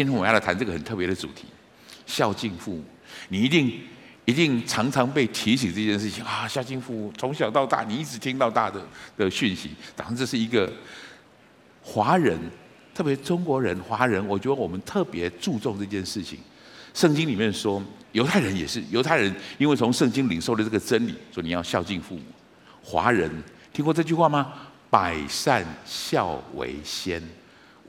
今天我们要来谈这个很特别的主题：孝敬父母。你一定一定常常被提醒这件事情啊！孝敬父母，从小到大你一直听到大的的讯息。当然，这是一个华人，特别中国人、华人，我觉得我们特别注重这件事情。圣经里面说，犹太人也是犹太人，因为从圣经领受的这个真理，说你要孝敬父母。华人听过这句话吗？百善孝为先。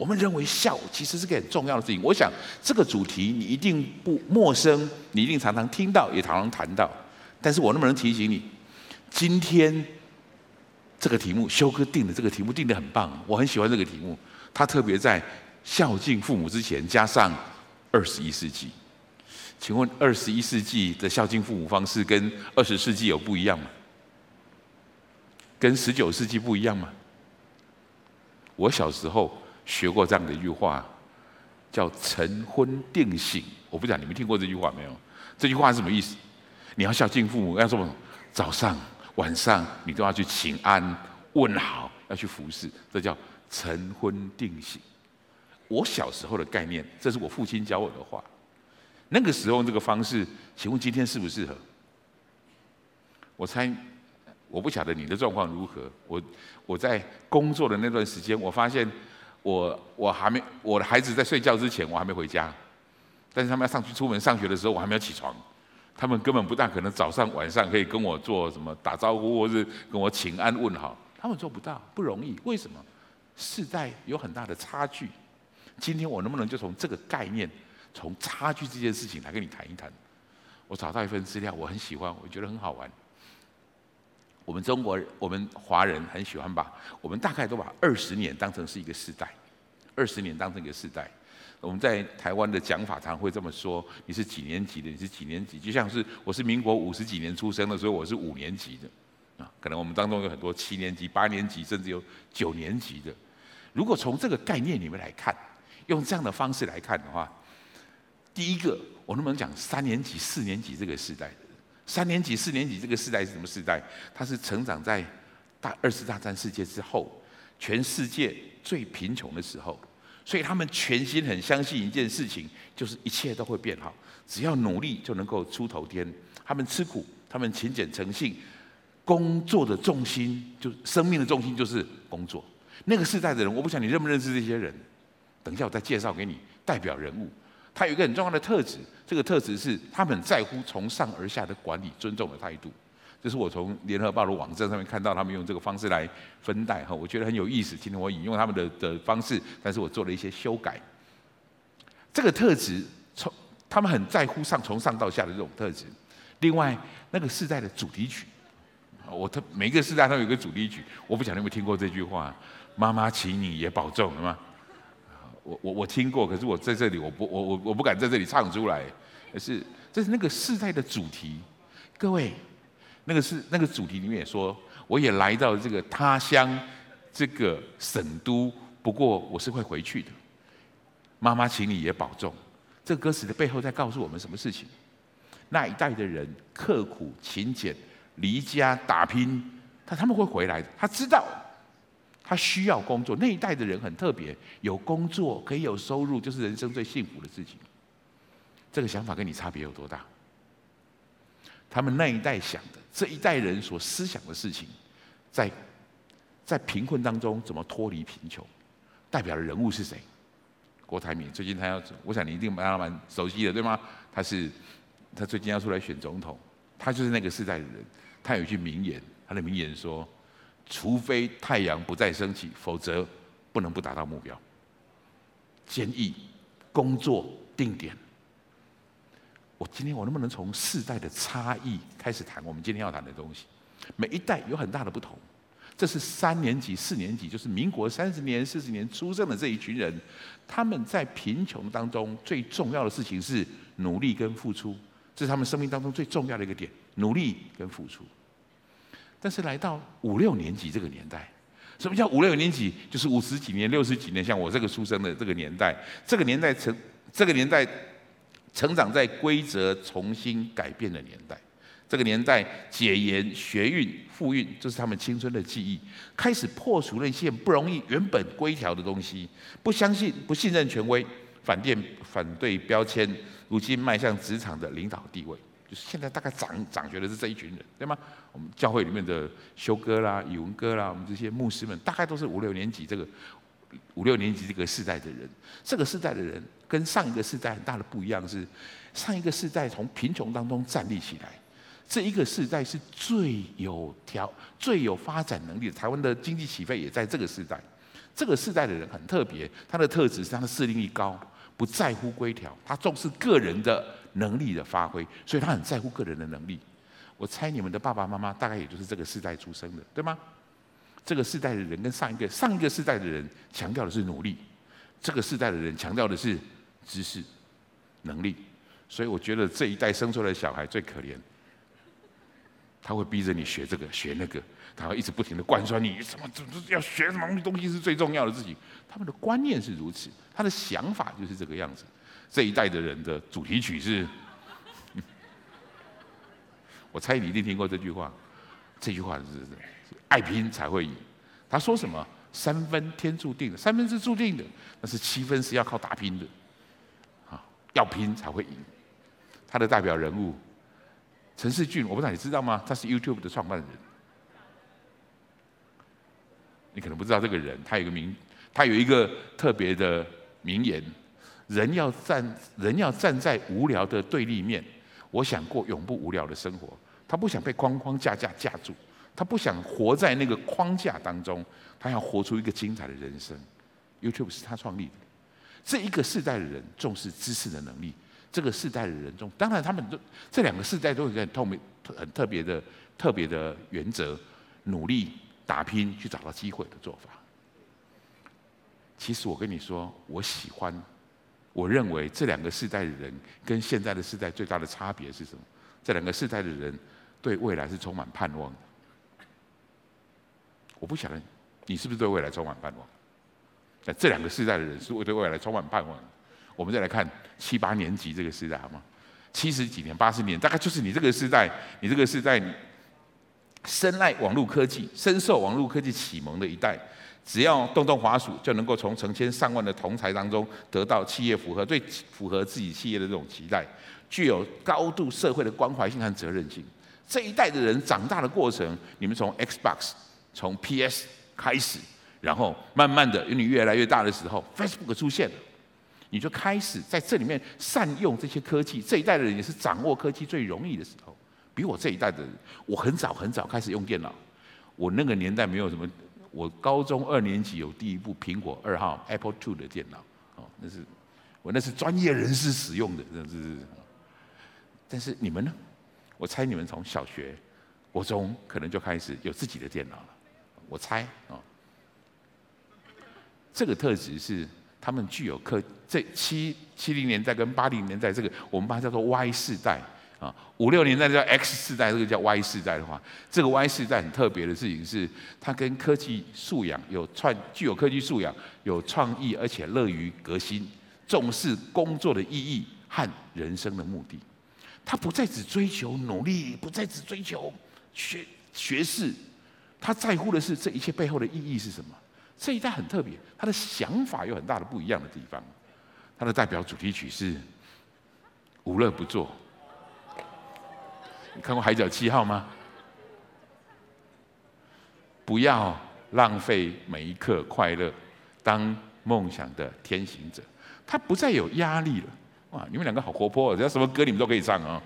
我们认为孝其实是个很重要的事情。我想这个主题你一定不陌生，你一定常常听到，也常常谈到。但是我能不能提醒你，今天这个题目，修哥定的这个题目定得很棒，我很喜欢这个题目。他特别在孝敬父母之前加上二十一世纪。请问二十一世纪的孝敬父母方式跟二十世纪有不一样吗？跟十九世纪不一样吗？我小时候学过这样的一句话，叫“晨昏定省”。我不知道你们听过这句话没有？这句话是什么意思？你要孝敬父母，要什么？早上、晚上你都要去请安、问好，要去服侍，这叫晨昏定省。我小时候的概念，这是我父亲教我的话。那个时候这个方式，请问今天适不适合？我猜。我不晓得你的状况如何。我我在工作的那段时间，我发现我我还没我的孩子在睡觉之前，我还没回家。但是他们要上去出门上学的时候，我还没有起床。他们根本不大可能早上晚上可以跟我做什么打招呼，或是跟我请安问好。他们做不到，不容易。为什么？世代有很大的差距。今天我能不能就从这个概念，从差距这件事情来跟你谈一谈？我找到一份资料，我很喜欢，我觉得很好玩。我们中国人，我们华人很喜欢把我们大概都把二十年当成是一个世代，二十年当成一个世代。我们在台湾的讲法常会这么说：你是几年级的？你是几年级？就像是我是民国五十几年出生的，所以我是五年级的啊。可能我们当中有很多七年级、八年级，甚至有九年级的。如果从这个概念里面来看，用这样的方式来看的话，第一个，我能不能讲三年级、四年级这个时代？三年级、四年级这个世代是什么世代？他是成长在大二次大战世界之后，全世界最贫穷的时候，所以他们全心很相信一件事情，就是一切都会变好，只要努力就能够出头天。他们吃苦，他们勤俭诚信，工作的重心就生命的重心就是工作。那个世代的人，我不晓得你认不认识这些人，等一下我再介绍给你代表人物。他有一个很重要的特质，这个特质是他们很在乎从上而下的管理、尊重的态度。这是我从联合报的网站上面看到他们用这个方式来分代哈，我觉得很有意思。今天我引用他们的的方式，但是我做了一些修改。这个特质从他们很在乎上从上到下的这种特质。另外，那个世代的主题曲，我特每个世代都有一个主题曲，我不晓得你有没有听过这句话：“妈妈，请你也保重，好吗？”我我我听过，可是我在这里，我不我我我不敢在这里唱出来。可是这是那个世代的主题，各位，那个是那个主题里面也说，我也来到这个他乡，这个省都，不过我是会回去的。妈妈，请你也保重。这歌词的背后在告诉我们什么事情？那一代的人刻苦勤俭，离家打拼，但他们会回来的。他知道。他需要工作，那一代的人很特别，有工作可以有收入，就是人生最幸福的事情。这个想法跟你差别有多大？他们那一代想的，这一代人所思想的事情，在在贫困当中怎么脱离贫穷？代表的人物是谁？郭台铭最近他要，我想你一定蛮蛮熟悉的，对吗？他是他最近要出来选总统，他就是那个世代的人。他有一句名言，他的名言说。除非太阳不再升起，否则不能不达到目标。坚毅，工作定点。我今天我能不能从世代的差异开始谈我们今天要谈的东西？每一代有很大的不同。这是三年级、四年级，就是民国三十年、四十年出生的这一群人，他们在贫穷当中最重要的事情是努力跟付出，这是他们生命当中最重要的一个点：努力跟付出。但是来到五六年级这个年代，什么叫五六年级？就是五十几年、六十几年，像我这个出生的这个年代，这个年代成这个年代成长在规则重新改变的年代，这个年代解严、学运、复运，这是他们青春的记忆，开始破除那些不容易、原本规条的东西，不相信、不信任权威，反电反对标签，如今迈向职场的领导地位，就是现在大概掌掌权的是这一群人，对吗？我们教会里面的修哥啦、以文哥啦，我们这些牧师们，大概都是五六年级这个五六年级这个世代的人。这个世代的人跟上一个世代很大的不一样是，上一个世代从贫穷当中站立起来，这一个世代是最有条、最有发展能力的。台湾的经济起飞也在这个世代。这个世代的人很特别，他的特质是他的适应力高，不在乎规条，他重视个人的能力的发挥，所以他很在乎个人的能力。我猜你们的爸爸妈妈大概也就是这个世代出生的，对吗？这个世代的人跟上一个上一个世代的人强调的是努力，这个世代的人强调的是知识、能力。所以我觉得这一代生出来的小孩最可怜，他会逼着你学这个学那个。他会一直不停的灌输你什么，怎么要学什么东西是最重要的事情。他们的观念是如此，他的想法就是这个样子。这一代的人的主题曲是，我猜你一定听过这句话。这句话是爱拼才会赢。他说什么？三分天注定的，三分是注定的，但是七分是要靠打拼的。啊，要拼才会赢。他的代表人物陈世俊，我不知道你知道吗？他是 YouTube 的创办人。你可能不知道这个人，他有个名，他有一个特别的名言：人要站，人要站在无聊的对立面。我想过永不无聊的生活。他不想被框框架架架住，他不想活在那个框架当中，他要活出一个精彩的人生。YouTube 是他创立的。这一个世代的人重视知识的能力，这个世代的人中，当然他们都这两个世代都有一个很透明、很特别的、特别的原则：努力。打拼去找到机会的做法。其实我跟你说，我喜欢，我认为这两个世代的人跟现在的世代最大的差别是什么？这两个世代的人对未来是充满盼望的。我不晓得你是不是对未来充满盼望？那这两个世代的人是会对未来充满盼望。我们再来看七八年级这个世代好吗？七十几年、八十年，大概就是你这个世代，你这个世代。深爱网络科技，深受网络科技启蒙的一代，只要动动滑鼠，就能够从成千上万的同才当中得到企业符合最符合自己企业的这种期待，具有高度社会的关怀性和责任心。这一代的人长大的过程，你们从 Xbox、从 PS 开始，然后慢慢的，因为你越来越大的时候，Facebook 出现了，你就开始在这里面善用这些科技。这一代的人也是掌握科技最容易的时候。比我这一代的人，我很早很早开始用电脑。我那个年代没有什么，我高中二年级有第一部苹果二号 Apple Two） 的电脑，哦，那是我那是专业人士使用的，真的是。但是你们呢？我猜你们从小学、国中可能就开始有自己的电脑了。我猜啊，这个特质是他们具有科，这七七零年代跟八零年代这个我们把它叫做 Y 世代。啊，五六年代叫 X 世代，这个叫 Y 世代的话，这个 Y 世代很特别的事情是，它跟科技素养有创，具有科技素养，有创意，而且乐于革新，重视工作的意义和人生的目的。他不再只追求努力，不再只追求学学士，他在乎的是这一切背后的意义是什么。这一代很特别，他的想法有很大的不一样的地方。他的代表主题曲是无乐不作。你看过《海角七号》吗？不要浪费每一刻快乐，当梦想的天行者。他不再有压力了。哇，你们两个好活泼哦！只要什么歌你们都可以唱啊。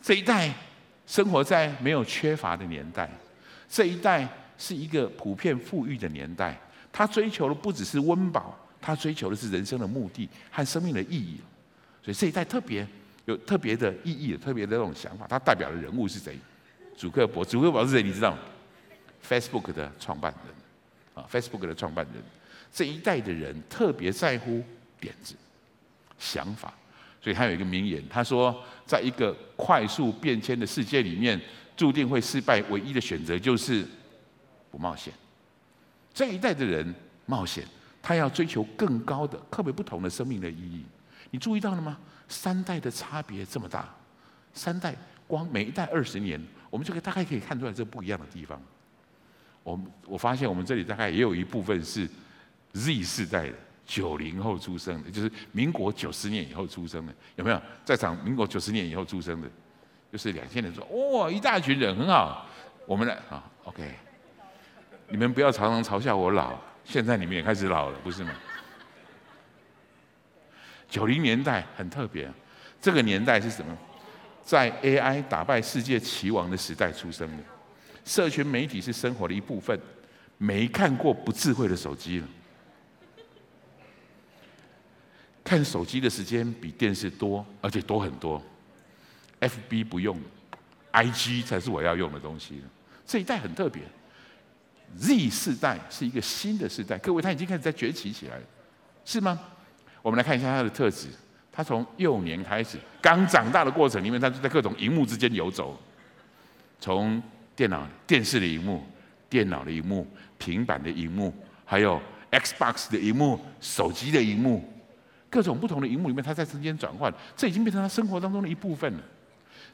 这一代生活在没有缺乏的年代，这一代是一个普遍富裕的年代。他追求的不只是温饱，他追求的是人生的目的和生命的意义。所以这一代特别有特别的意义，特别的那种想法。他代表的人物是谁？祖克伯。祖克伯是谁？你知道吗？Facebook 的创办人啊，Facebook 的创办人。这一代的人特别在乎点子、想法。所以他有一个名言，他说：“在一个快速变迁的世界里面，注定会失败，唯一的选择就是不冒险。”这一代的人冒险，他要追求更高的、特别不同的生命的意义。你注意到了吗？三代的差别这么大，三代光每一代二十年，我们就可以大概可以看出来这不一样的地方。我我发现我们这里大概也有一部分是 Z 世代的，九零后出生的，就是民国九十年以后出生的，有没有？在场民国九十年以后出生的，就是两千年说，哇，一大群人，很好。我们来啊，OK，你们不要常常嘲笑我老，现在你们也开始老了，不是吗？九零年代很特别，这个年代是什么？在 AI 打败世界棋王的时代出生的，社群媒体是生活的一部分，没看过不智慧的手机了。看手机的时间比电视多，而且多很多。FB 不用，IG 才是我要用的东西。这一代很特别，Z 世代是一个新的世代，各位他已经开始在崛起起来了，是吗？我们来看一下他的特质。他从幼年开始，刚长大的过程里面，他就在各种荧幕之间游走，从电脑、电视的荧幕、电脑的荧幕、平板的荧幕，还有 Xbox 的荧幕、手机的荧幕，各种不同的荧幕里面，他在中间转换，这已经变成他生活当中的一部分了。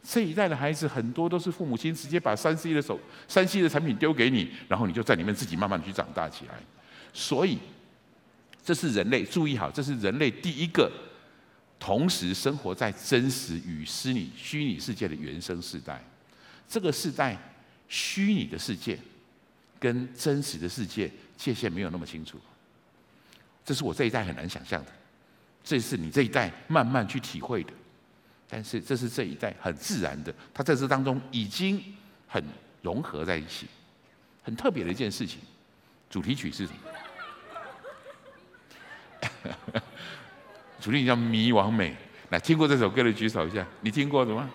这一代的孩子很多都是父母亲直接把三 C 的手、三 C 的产品丢给你，然后你就在里面自己慢慢去长大起来。所以，这是人类注意好，这是人类第一个。同时生活在真实与虚拟虚拟世界的原生世代，这个世代虚拟的世界跟真实的世界界限没有那么清楚，这是我这一代很难想象的，这是你这一代慢慢去体会的，但是这是这一代很自然的，它在这当中已经很融合在一起，很特别的一件事情。主题曲是什么？主题叫《迷惘美》，来听过这首歌的举手一下。你听过的吗？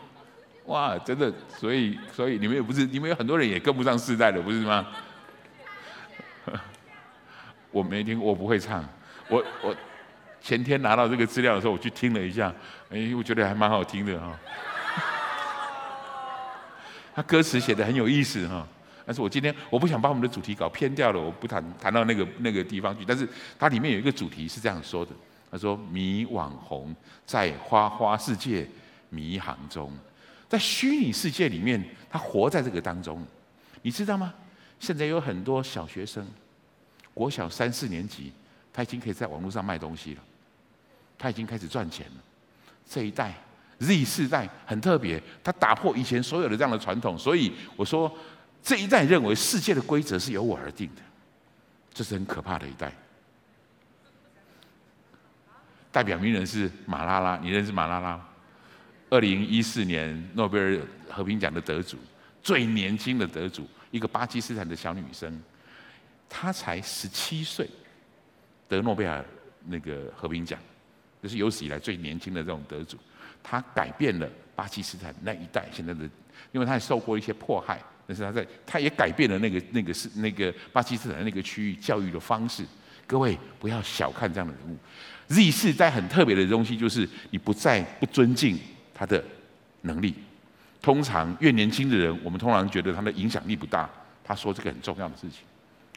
哇，真的，所以所以你们也不是，你们有很多人也跟不上时代的，不是吗？我没听，我不会唱。我我前天拿到这个资料的时候，我去听了一下，哎，我觉得还蛮好听的哈。他歌词写的很有意思哈，但是我今天我不想把我们的主题搞偏掉了，我不谈谈到那个那个地方去。但是它里面有一个主题是这样说的。他说：“迷网红在花花世界迷航中，在虚拟世界里面，他活在这个当中，你知道吗？现在有很多小学生，国小三四年级，他已经可以在网络上卖东西了，他已经开始赚钱了。这一代 Z 世代很特别，他打破以前所有的这样的传统，所以我说这一代认为世界的规则是由我而定的，这是很可怕的一代。”代表名人是马拉拉，你认识马拉拉？二零一四年诺贝尔和平奖的得主，最年轻的得主，一个巴基斯坦的小女生，她才十七岁，得诺贝尔那个和平奖，就是有史以来最年轻的这种得主。她改变了巴基斯坦那一代现在的，因为她也受过一些迫害，但是他在，他也改变了那个那个是那个巴基斯坦那个区域教育的方式。各位不要小看这样的人物。Z 世代很特别的东西，就是你不再不尊敬他的能力。通常越年轻的人，我们通常觉得他的影响力不大。他说这个很重要的事情，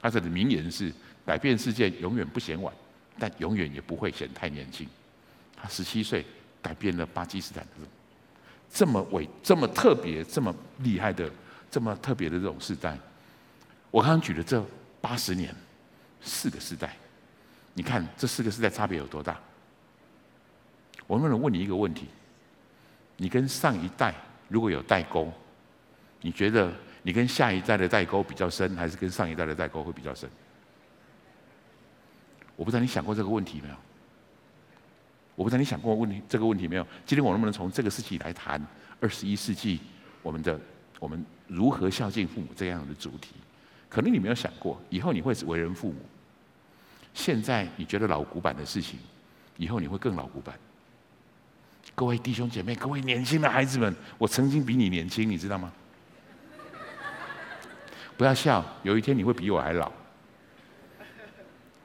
他的名言是：改变世界永远不嫌晚，但永远也不会嫌太年轻。他十七岁改变了巴基斯坦的这么伟、这么特别、这么厉害的、这么特别的这种世代。我刚刚举了这八十年，四个世代。你看这四个世代差别有多大？我能不能问你一个问题：你跟上一代如果有代沟，你觉得你跟下一代的代沟比较深，还是跟上一代的代沟会比较深？我不知道你想过这个问题没有？我不知道你想过问题这个问题没有？今天我能不能从这个事情来谈二十一世纪我们的我们如何孝敬父母这样的主题？可能你没有想过，以后你会为人父母。现在你觉得老古板的事情，以后你会更老古板。各位弟兄姐妹，各位年轻的孩子们，我曾经比你年轻，你知道吗？不要笑，有一天你会比我还老。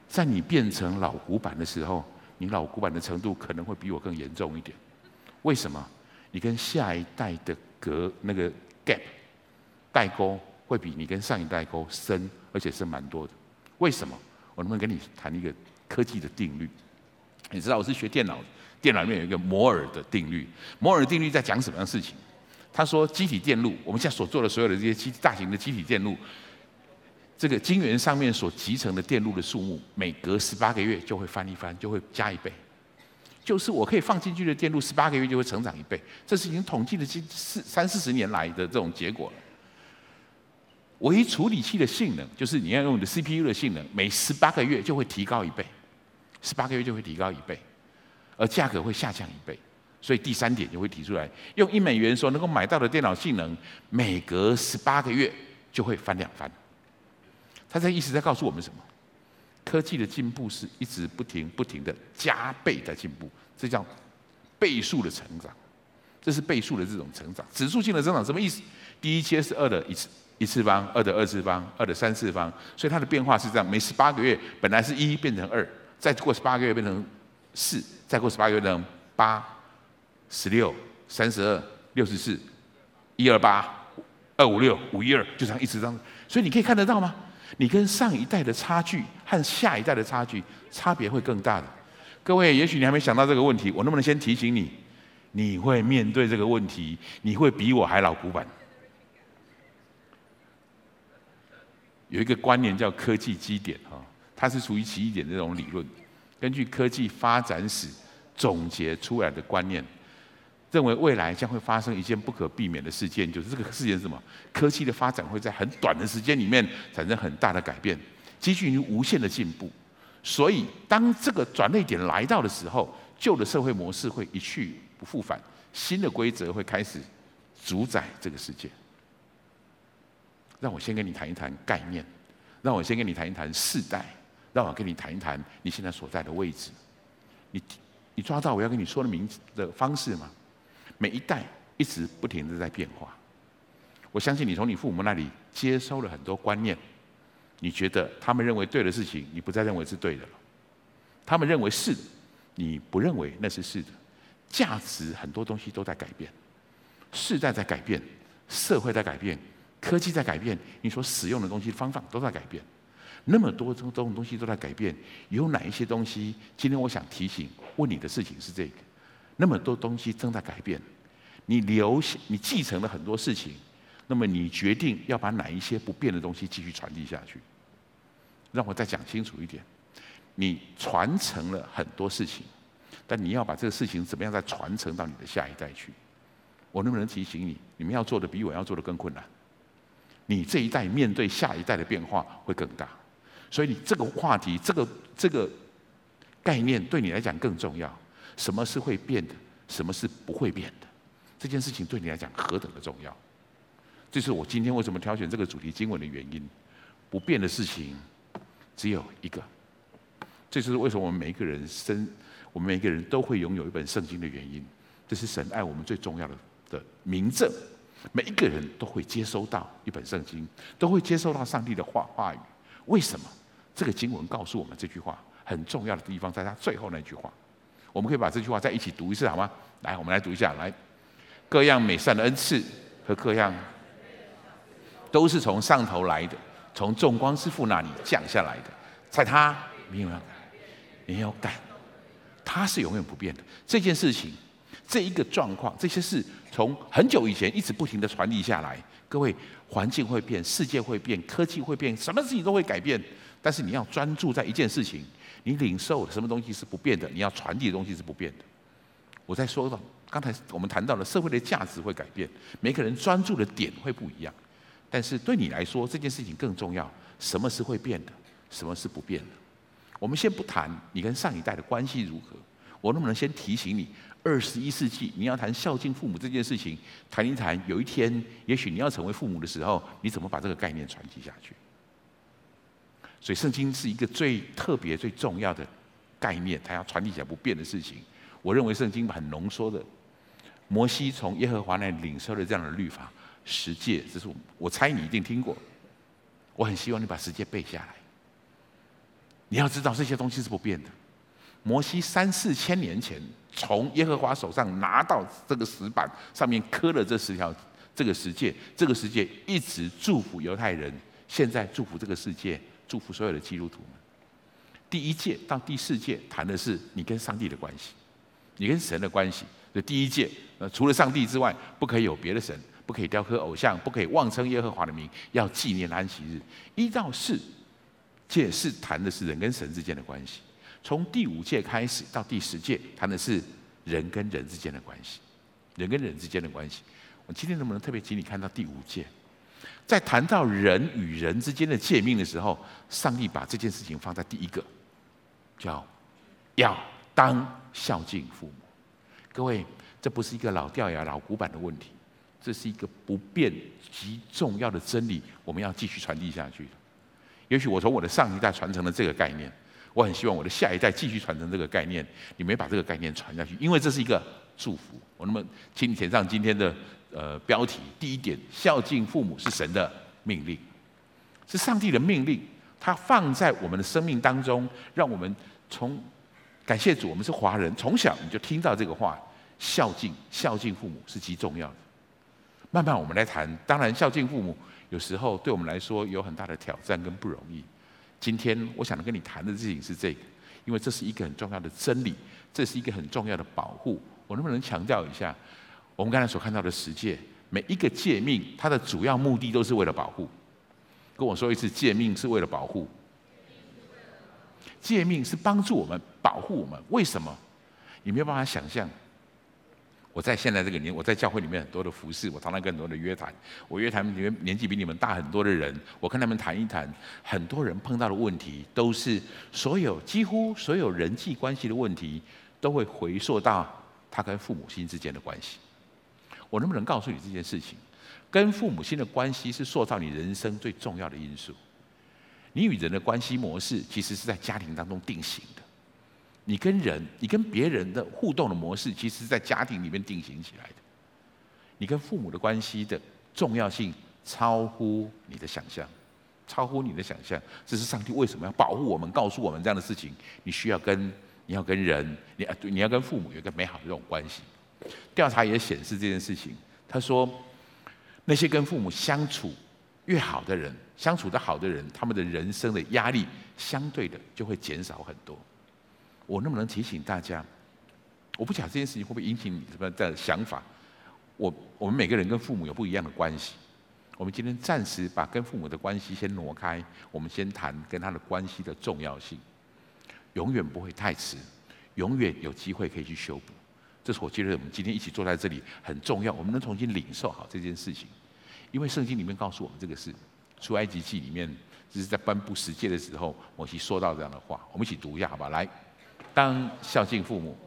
在你变成老古板的时候，你老古板的程度可能会比我更严重一点。为什么？你跟下一代的隔那个 gap 代沟会比你跟上一代沟深，而且深蛮多的。为什么？我能不能跟你谈一个科技的定律？你知道我是学电脑，电脑里面有一个摩尔的定律。摩尔定律在讲什么样的事情？他说，机体电路，我们现在所做的所有的这些机大型的机体电路，这个晶圆上面所集成的电路的数目，每隔十八个月就会翻一番，就会加一倍。就是我可以放进去的电路，十八个月就会成长一倍。这是已经统计的近四三四十年来的这种结果了。唯一处理器的性能，就是你要用你的 CPU 的性能，每十八个月就会提高一倍，十八个月就会提高一倍，而价格会下降一倍。所以第三点就会提出来，用一美元所能够买到的电脑性能，每隔十八个月就会翻两番。他这意思在告诉我们什么？科技的进步是一直不停不停的加倍在进步，这叫倍数的成长，这是倍数的这种成长，指数性的增长什么意思？第一阶是二的一次一次方，二的二次方，二的三次方，所以它的变化是这样：每十八个月本来是一变成二，再过十八个月变成四，再过十八个月变成八、十六、三十二、六十四、一二八、二五六、五一二，就这样一直这样。所以你可以看得到吗？你跟上一代的差距和下一代的差距差别会更大的。各位，也许你还没想到这个问题，我能不能先提醒你？你会面对这个问题，你会比我还老古板。有一个观念叫科技基点哈，它是属于奇异点这种理论，根据科技发展史总结出来的观念。认为未来将会发生一件不可避免的事件，就是这个事件是什么？科技的发展会在很短的时间里面产生很大的改变，积聚于无限的进步。所以，当这个转捩点来到的时候，旧的社会模式会一去不复返，新的规则会开始主宰这个世界。让我先跟你谈一谈概念，让我先跟你谈一谈世代，让我跟你谈一谈你现在所在的位置。你你抓到我要跟你说的名字的方式吗？每一代一直不停的在变化，我相信你从你父母那里接收了很多观念，你觉得他们认为对的事情，你不再认为是对的了；他们认为是，你不认为那是是的。价值很多东西都在改变，世代在改变，社会在改变，科技在改变，你所使用的东西方法都在改变，那么多种种东西都在改变，有哪一些东西？今天我想提醒问你的事情是这个。那么多东西正在改变，你留下、你继承了很多事情，那么你决定要把哪一些不变的东西继续传递下去？让我再讲清楚一点，你传承了很多事情，但你要把这个事情怎么样再传承到你的下一代去？我能不能提醒你，你们要做的比我要做的更困难？你这一代面对下一代的变化会更大，所以你这个话题、这个这个概念对你来讲更重要。什么是会变的？什么是不会变的？这件事情对你来讲何等的重要？这是我今天为什么挑选这个主题经文的原因。不变的事情只有一个，这就是为什么我们每一个人生，我们每一个人都会拥有一本圣经的原因。这是神爱我们最重要的的明证。每一个人都会接收到一本圣经，都会接收到上帝的话话语。为什么？这个经文告诉我们这句话很重要的地方，在他最后那句话。我们可以把这句话再一起读一次，好吗？来，我们来读一下。来，各样美善的恩赐和各样都是从上头来的，从众光之父那里降下来的，在他没有改，没有改，他是永远不变的。这件事情，这一个状况，这些事从很久以前一直不停的传递下来。各位，环境会变，世界会变，科技会变，什么事情都会改变。但是你要专注在一件事情。你领受什么东西是不变的？你要传递的东西是不变的。我在说到刚才我们谈到了社会的价值会改变，每个人专注的点会不一样。但是对你来说，这件事情更重要。什么是会变的？什么是不变的？我们先不谈你跟上一代的关系如何，我能不能先提醒你，二十一世纪你要谈孝敬父母这件事情，谈一谈。有一天，也许你要成为父母的时候，你怎么把这个概念传递下去？所以，圣经是一个最特别、最重要的概念，它要传递起来不变的事情。我认为圣经很浓缩的，摩西从耶和华那里领受了这样的律法十诫，这是我我猜你一定听过。我很希望你把十诫背下来。你要知道这些东西是不变的。摩西三四千年前从耶和华手上拿到这个石板，上面刻了这十条这个十诫，这个十诫一直祝福犹太人，现在祝福这个世界。祝福所有的基督徒们。第一诫到第四诫谈的是你跟上帝的关系，你跟神的关系。这第一诫，呃，除了上帝之外，不可以有别的神，不可以雕刻偶像，不可以妄称耶和华的名，要纪念安息日。一到四诫是谈的是人跟神之间的关系，从第五届开始到第十届谈的是人跟人之间的关系，人跟人之间的关系。我今天能不能特别请你看到第五届？在谈到人与人之间的诫命的时候，上帝把这件事情放在第一个，叫要当孝敬父母。各位，这不是一个老掉牙、老古板的问题，这是一个不变极重要的真理，我们要继续传递下去。也许我从我的上一代传承了这个概念，我很希望我的下一代继续传承这个概念。你没把这个概念传下去，因为这是一个祝福。我那么，请你填上今天的呃标题，第一点：孝敬父母是神的命令，是上帝的命令，他放在我们的生命当中，让我们从感谢主，我们是华人，从小你就听到这个话。孝敬孝敬父母是极重要的。慢慢我们来谈，当然孝敬父母有时候对我们来说有很大的挑战跟不容易。今天我想跟你谈的事情是这个，因为这是一个很重要的真理，这是一个很重要的保护。我能不能强调一下，我们刚才所看到的十诫，每一个诫命，它的主要目的都是为了保护。跟我说一次，诫命是为了保护。诫命是帮助我们保护我们，为什么？你没有办法想象。我在现在这个年，我在教会里面很多的服侍，我常常跟很多的约谈。我约谈里面年纪比你们大很多的人，我跟他们谈一谈。很多人碰到的问题，都是所有几乎所有人际关系的问题，都会回溯到他跟父母亲之间的关系。我能不能告诉你这件事情？跟父母亲的关系是塑造你人生最重要的因素。你与人的关系模式，其实是在家庭当中定型。你跟人，你跟别人的互动的模式，其实是在家庭里面定型起来的。你跟父母的关系的重要性超乎你的想象，超乎你的想象。这是上帝为什么要保护我们，告诉我们这样的事情。你需要跟，你要跟人，你啊，你要跟父母有一个美好的这种关系。调查也显示这件事情，他说，那些跟父母相处越好的人，相处的好的人，他们的人生的压力相对的就会减少很多。我能不能提醒大家？我不讲这件事情会不会引起你什么的想法。我我们每个人跟父母有不一样的关系。我们今天暂时把跟父母的关系先挪开，我们先谈跟他的关系的重要性。永远不会太迟，永远有机会可以去修补。这是我觉得我们今天一起坐在这里很重要。我们能重新领受好这件事情，因为圣经里面告诉我们这个事。出埃及记里面，就是在颁布十诫的时候，摩西说到这样的话。我们一起读一下，好吧？来。当孝敬父母，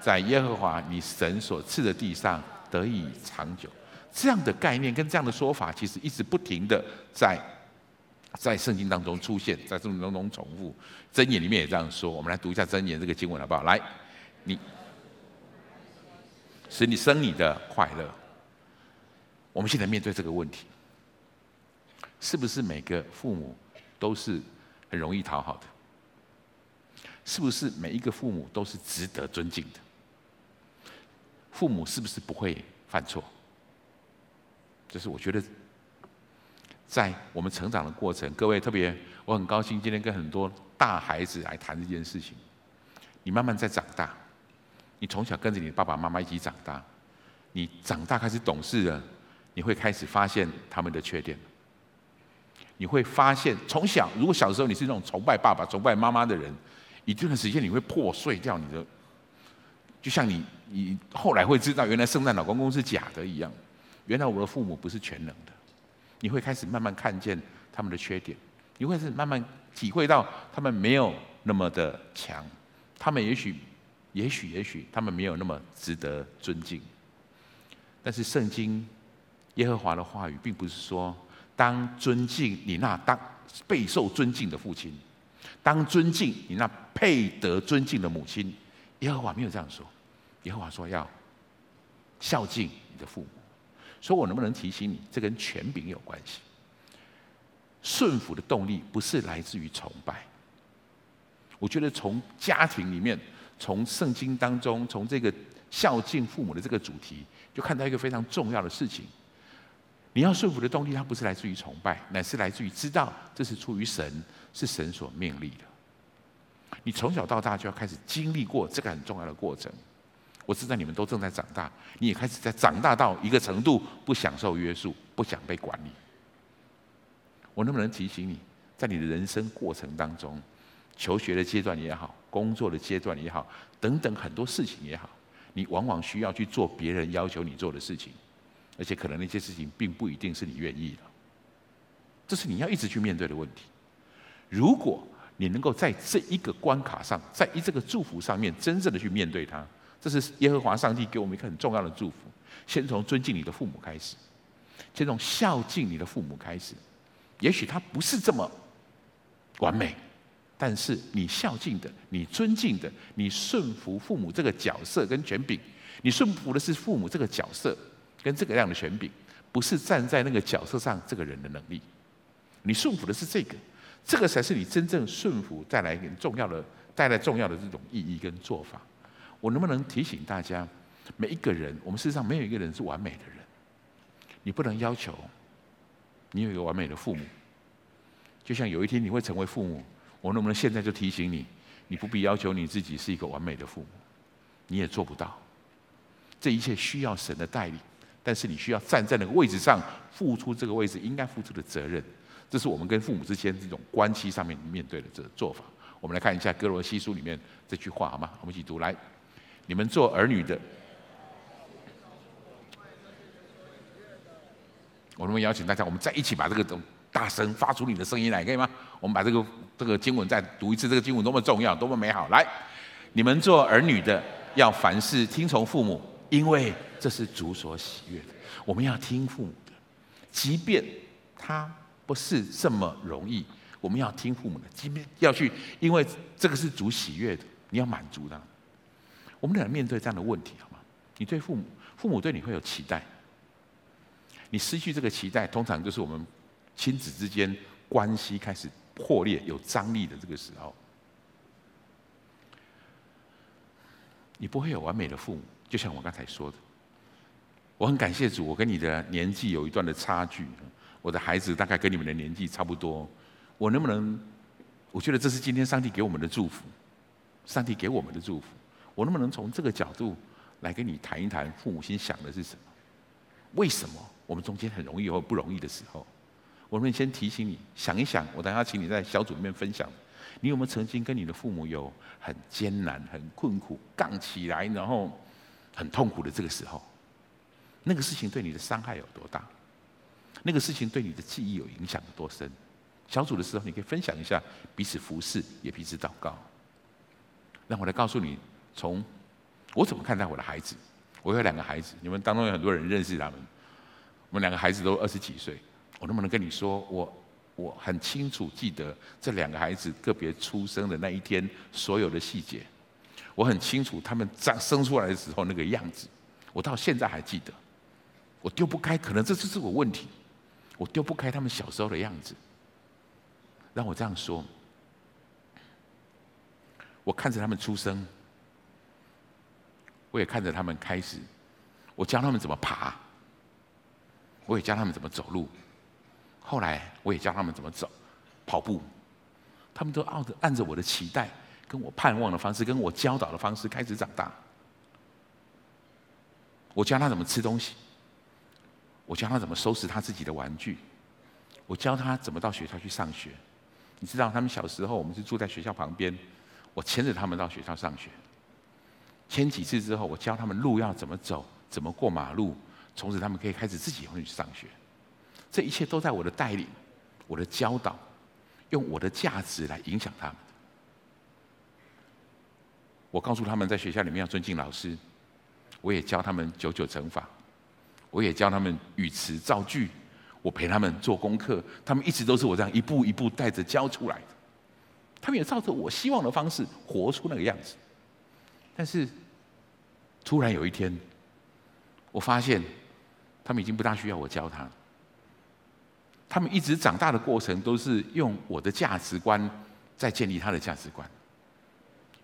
在耶和华你神所赐的地上得以长久。这样的概念跟这样的说法，其实一直不停的在在圣经当中出现，在圣经当中重复。箴言里面也这样说。我们来读一下箴言这个经文好不好？来，你使你生你的快乐。我们现在面对这个问题，是不是每个父母都是很容易讨好的？是不是每一个父母都是值得尊敬的？父母是不是不会犯错？就是我觉得，在我们成长的过程，各位特别，我很高兴今天跟很多大孩子来谈这件事情。你慢慢在长大，你从小跟着你的爸爸妈妈一起长大，你长大开始懂事了，你会开始发现他们的缺点。你会发现，从小如果小时候你是那种崇拜爸爸、崇拜妈妈的人。一段时间你会破碎掉你的，就像你你后来会知道，原来圣诞老公公是假的一样。原来我的父母不是全能的，你会开始慢慢看见他们的缺点，你会是慢慢体会到他们没有那么的强，他们也许也许也许他们没有那么值得尊敬。但是圣经耶和华的话语并不是说，当尊敬你那当备受尊敬的父亲。当尊敬你那配得尊敬的母亲，耶和华没有这样说。耶和华说要孝敬你的父母。所以我能不能提醒你，这跟权柄有关系？顺服的动力不是来自于崇拜。我觉得从家庭里面，从圣经当中，从这个孝敬父母的这个主题，就看到一个非常重要的事情。你要顺服的动力，它不是来自于崇拜，乃是来自于知道这是出于神，是神所命令的。你从小到大就要开始经历过这个很重要的过程。我知道你们都正在长大，你也开始在长大到一个程度，不享受约束，不想被管理。我能不能提醒你，在你的人生过程当中，求学的阶段也好，工作的阶段也好，等等很多事情也好，你往往需要去做别人要求你做的事情，而且可能那些事情并不一定是你愿意的。这是你要一直去面对的问题。如果你能够在这一个关卡上，在一这个祝福上面，真正的去面对它，这是耶和华上帝给我们一个很重要的祝福。先从尊敬你的父母开始，先从孝敬你的父母开始。也许他不是这么完美，但是你孝敬的、你尊敬的、你顺服父母这个角色跟权柄，你顺服的是父母这个角色跟这个样的权柄，不是站在那个角色上这个人的能力。你顺服的是这个，这个才是你真正顺服带来很重要的、带来重要的这种意义跟做法。我能不能提醒大家，每一个人，我们世上没有一个人是完美的人，你不能要求。你有一个完美的父母，就像有一天你会成为父母，我能不能现在就提醒你，你不必要求你自己是一个完美的父母，你也做不到。这一切需要神的带领，但是你需要站在那个位置上，付出这个位置应该付出的责任。这是我们跟父母之间这种关系上面面对的这个做法。我们来看一下哥罗西书里面这句话好吗？我们一起读来，你们做儿女的。我们邀请大家，我们再一起把这个大声发出你的声音来，可以吗？我们把这个这个经文再读一次。这个经文多么重要，多么美好！来，你们做儿女的要凡事听从父母，因为这是主所喜悦的。我们要听父母的，即便他不是这么容易，我们要听父母的，即便要去，因为这个是主喜悦的，你要满足他。我们俩面对这样的问题好吗？你对父母，父母对你会有期待。你失去这个期待，通常就是我们亲子之间关系开始破裂、有张力的这个时候。你不会有完美的父母，就像我刚才说的。我很感谢主，我跟你的年纪有一段的差距，我的孩子大概跟你们的年纪差不多。我能不能？我觉得这是今天上帝给我们的祝福，上帝给我们的祝福。我能不能从这个角度来跟你谈一谈父母心想的是什么？为什么？我们中间很容易或不容易的时候，我们先提醒你，想一想。我等下请你在小组里面分享，你有没有曾经跟你的父母有很艰难、很困苦、杠起来，然后很痛苦的这个时候？那个事情对你的伤害有多大？那个事情对你的记忆有影响有多深？小组的时候，你可以分享一下，彼此服侍，也彼此祷告。让我来告诉你，从我怎么看待我的孩子。我有两个孩子，你们当中有很多人认识他们。我们两个孩子都二十几岁，我能不能跟你说，我我很清楚记得这两个孩子个别出生的那一天所有的细节，我很清楚他们长生出来的时候那个样子，我到现在还记得，我丢不开，可能这就是我问题，我丢不开他们小时候的样子。让我这样说，我看着他们出生，我也看着他们开始，我教他们怎么爬。我也教他们怎么走路，后来我也教他们怎么走、跑步，他们都按着按着我的期待、跟我盼望的方式、跟我教导的方式开始长大。我教他怎么吃东西，我教他怎么收拾他自己的玩具，我教他怎么到学校去上学。你知道，他们小时候我们是住在学校旁边，我牵着他们到学校上学。牵几次之后，我教他们路要怎么走，怎么过马路。从此，他们可以开始自己回去上学。这一切都在我的带领、我的教导，用我的价值来影响他们。我告诉他们，在学校里面要尊敬老师。我也教他们九九乘法，我也教他们语词造句。我陪他们做功课，他们一直都是我这样一步一步带着教出来的。他们也照着我希望的方式活出那个样子。但是，突然有一天，我发现。他们已经不大需要我教他，他们一直长大的过程都是用我的价值观在建立他的价值观，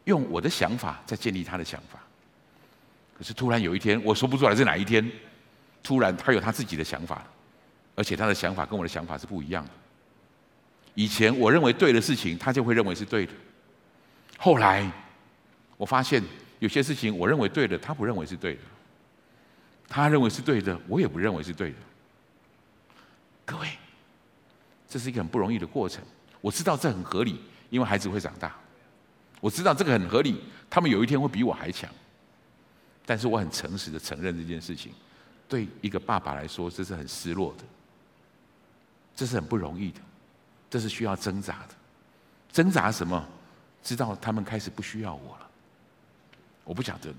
用我的想法在建立他的想法。可是突然有一天，我说不出来是哪一天，突然他有他自己的想法，而且他的想法跟我的想法是不一样的。以前我认为对的事情，他就会认为是对的。后来我发现有些事情我认为对的，他不认为是对的；他认为是对的，我也不认为是对的。各位，这是一个很不容易的过程。我知道这很合理，因为孩子会长大。我知道这个很合理，他们有一天会比我还强。但是我很诚实的承认这件事情，对一个爸爸来说，这是很失落的，这是很不容易的，这是需要挣扎的。挣扎什么？知道他们开始不需要我了。我不晓得，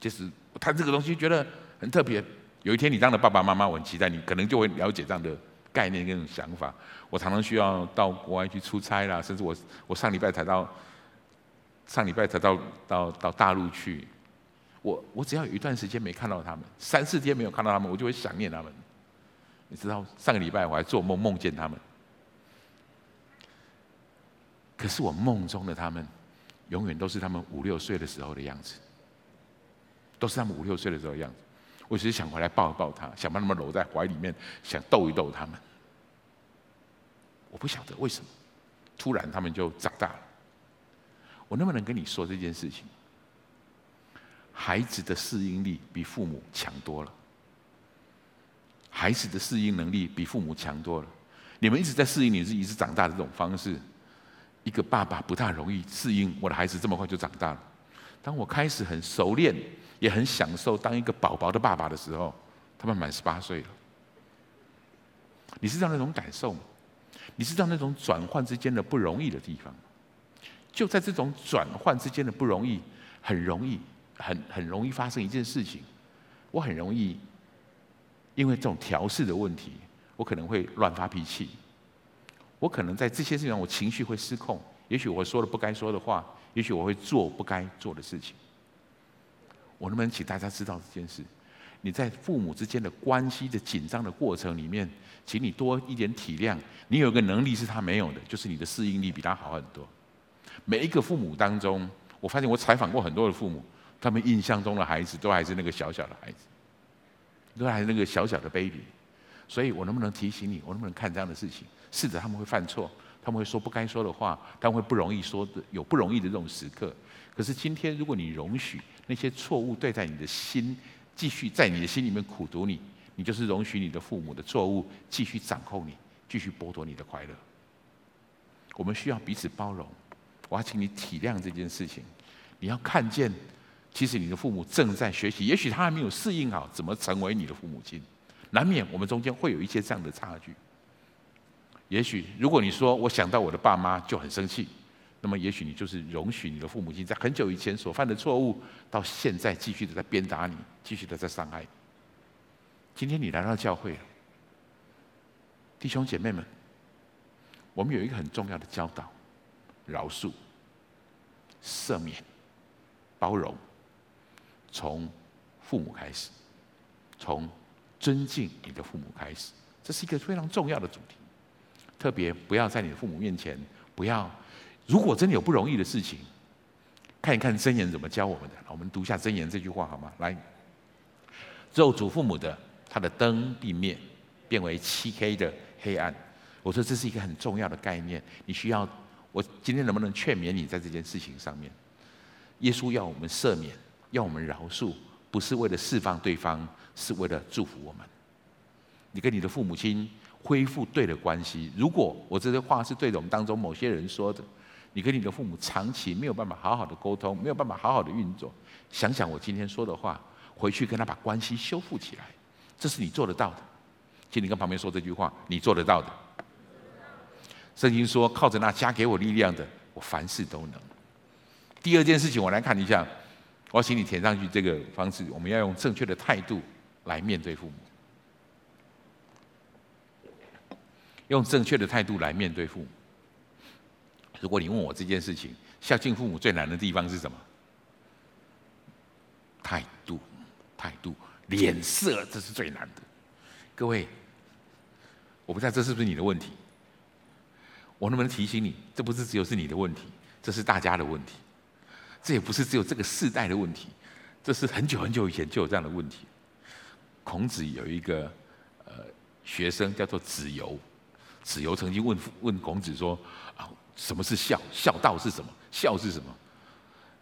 就是他这个东西觉得很特别。有一天你当了爸爸妈妈，我很期待你可能就会了解这样的概念跟想法。我常常需要到国外去出差啦，甚至我我上礼拜才到，上礼拜才到到到大陆去。我我只要有一段时间没看到他们，三四天没有看到他们，我就会想念他们。你知道，上个礼拜我还做梦梦见他们，可是我梦中的他们，永远都是他们五六岁的时候的样子，都是他们五六岁的时候的样子。我只是想回来抱一抱他，想把他们搂在怀里面，想逗一逗他们。我不晓得为什么，突然他们就长大了。我能不能跟你说这件事情？孩子的适应力比父母强多了。孩子的适应能力比父母强多了。你们一直在适应你自己，一直长大的这种方式，一个爸爸不大容易适应我的孩子这么快就长大了。当我开始很熟练，也很享受当一个宝宝的爸爸的时候，他们满十八岁了。你知道那种感受吗？你知道那种转换之间的不容易的地方？就在这种转换之间的不容易，很容易。很很容易发生一件事情，我很容易因为这种调试的问题，我可能会乱发脾气。我可能在这些事情上，我情绪会失控。也许我说了不该说的话，也许我会做不该做的事情。我能不能请大家知道这件事？你在父母之间的关系的紧张的过程里面，请你多一点体谅。你有一个能力是他没有的，就是你的适应力比他好很多。每一个父母当中，我发现我采访过很多的父母。他们印象中的孩子都还是那个小小的孩子，都还是那个小小的 baby，所以我能不能提醒你？我能不能看这样的事情？是的，他们会犯错，他们会说不该说的话，他们会不容易说的，有不容易的这种时刻。可是今天，如果你容许那些错误对待你的心，继续在你的心里面苦读你，你就是容许你的父母的错误继续掌控你，继续剥夺你的快乐。我们需要彼此包容。我要请你体谅这件事情，你要看见。其实你的父母正在学习，也许他还没有适应好怎么成为你的父母亲，难免我们中间会有一些这样的差距。也许如果你说我想到我的爸妈就很生气，那么也许你就是容许你的父母亲在很久以前所犯的错误，到现在继续的在鞭打你，继续的在伤害。今天你来到教会，弟兄姐妹们，我们有一个很重要的教导：饶恕、赦免、包容。从父母开始，从尊敬你的父母开始，这是一个非常重要的主题。特别不要在你的父母面前，不要。如果真的有不容易的事情，看一看真言怎么教我们的。我们读一下真言这句话好吗？来，咒诅父母的，他的灯必灭，变为漆黑的黑暗。我说这是一个很重要的概念，你需要。我今天能不能劝勉你在这件事情上面？耶稣要我们赦免。要我们饶恕，不是为了释放对方，是为了祝福我们。你跟你的父母亲恢复对的关系。如果我这些话是对着我们当中某些人说的，你跟你的父母长期没有办法好好的沟通，没有办法好好的运作，想想我今天说的话，回去跟他把关系修复起来，这是你做得到的。请你跟旁边说这句话，你做得到的。圣经说：“靠着那加给我力量的，我凡事都能。”第二件事情，我来看一下。我请你填上去这个方式，我们要用正确的态度来面对父母。用正确的态度来面对父母。如果你问我这件事情，孝敬父母最难的地方是什么？态度，态度，脸色，这是最难的。各位，我不知道这是不是你的问题。我能不能提醒你，这不是只有是你的问题，这是大家的问题。这也不是只有这个世代的问题，这是很久很久以前就有这样的问题。孔子有一个呃学生叫做子游，子游曾经问问孔子说：“啊，什么是孝？孝道是什么？孝是什么？”